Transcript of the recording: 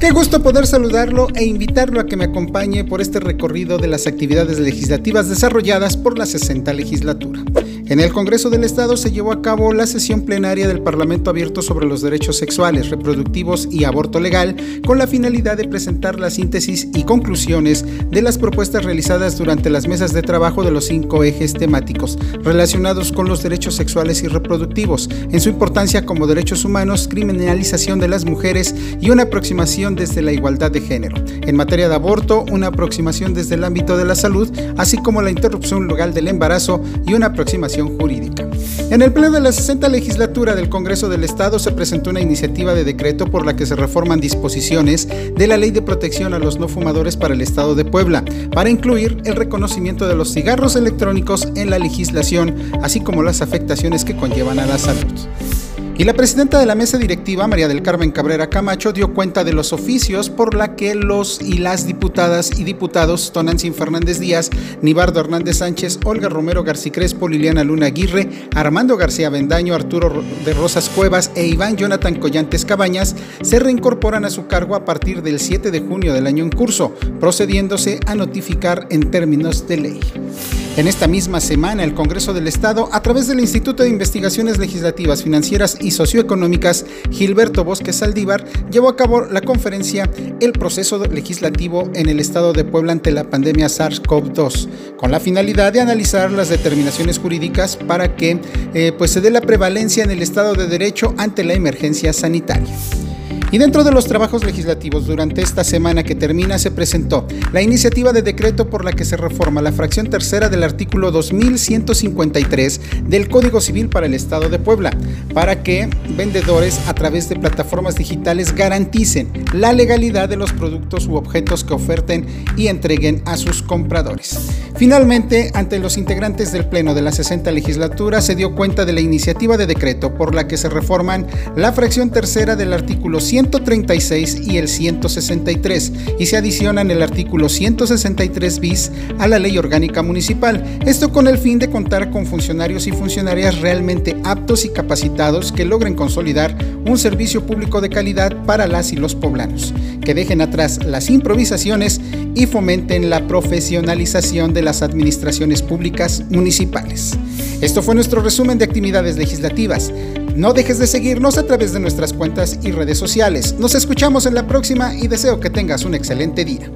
Qué gusto poder saludarlo e invitarlo a que me acompañe por este recorrido de las actividades legislativas desarrolladas por la 60 legislatura. En el Congreso del Estado se llevó a cabo la sesión plenaria del Parlamento abierto sobre los derechos sexuales, reproductivos y aborto legal, con la finalidad de presentar la síntesis y conclusiones de las propuestas realizadas durante las mesas de trabajo de los cinco ejes temáticos relacionados con los derechos sexuales y reproductivos, en su importancia como derechos humanos, criminalización de las mujeres y una aproximación desde la igualdad de género. En materia de aborto, una aproximación desde el ámbito de la salud, así como la interrupción legal del embarazo y una aproximación jurídica. En el pleno de la 60 legislatura del Congreso del Estado se presentó una iniciativa de decreto por la que se reforman disposiciones de la Ley de Protección a los No Fumadores para el Estado de Puebla, para incluir el reconocimiento de los cigarros electrónicos en la legislación, así como las afectaciones que conllevan a la salud. Y la presidenta de la mesa directiva, María del Carmen Cabrera Camacho, dio cuenta de los oficios por la que los y las diputadas y diputados Tonantzin Fernández Díaz, Nibardo Hernández Sánchez, Olga Romero García Crespo, Liliana Luna Aguirre, Armando García Bendaño, Arturo de Rosas Cuevas e Iván Jonathan Collantes Cabañas se reincorporan a su cargo a partir del 7 de junio del año en curso, procediéndose a notificar en términos de ley. En esta misma semana, el Congreso del Estado, a través del Instituto de Investigaciones Legislativas, Financieras y Socioeconómicas, Gilberto Bosque Saldívar, llevó a cabo la conferencia El proceso legislativo en el Estado de Puebla ante la pandemia SARS-CoV-2, con la finalidad de analizar las determinaciones jurídicas para que eh, pues se dé la prevalencia en el Estado de Derecho ante la emergencia sanitaria. Y dentro de los trabajos legislativos durante esta semana que termina se presentó la iniciativa de decreto por la que se reforma la fracción tercera del artículo 2153 del Código Civil para el Estado de Puebla, para que vendedores a través de plataformas digitales garanticen la legalidad de los productos u objetos que oferten y entreguen a sus compradores. Finalmente, ante los integrantes del Pleno de la 60 legislatura se dio cuenta de la iniciativa de decreto por la que se reforman la fracción tercera del artículo 136 y el 163 y se adicionan el artículo 163 bis a la ley orgánica municipal. Esto con el fin de contar con funcionarios y funcionarias realmente aptos y capacitados que logren consolidar un servicio público de calidad para las y los poblanos, que dejen atrás las improvisaciones y fomenten la profesionalización de las administraciones públicas municipales. Esto fue nuestro resumen de actividades legislativas. No dejes de seguirnos a través de nuestras cuentas y redes sociales. Nos escuchamos en la próxima y deseo que tengas un excelente día.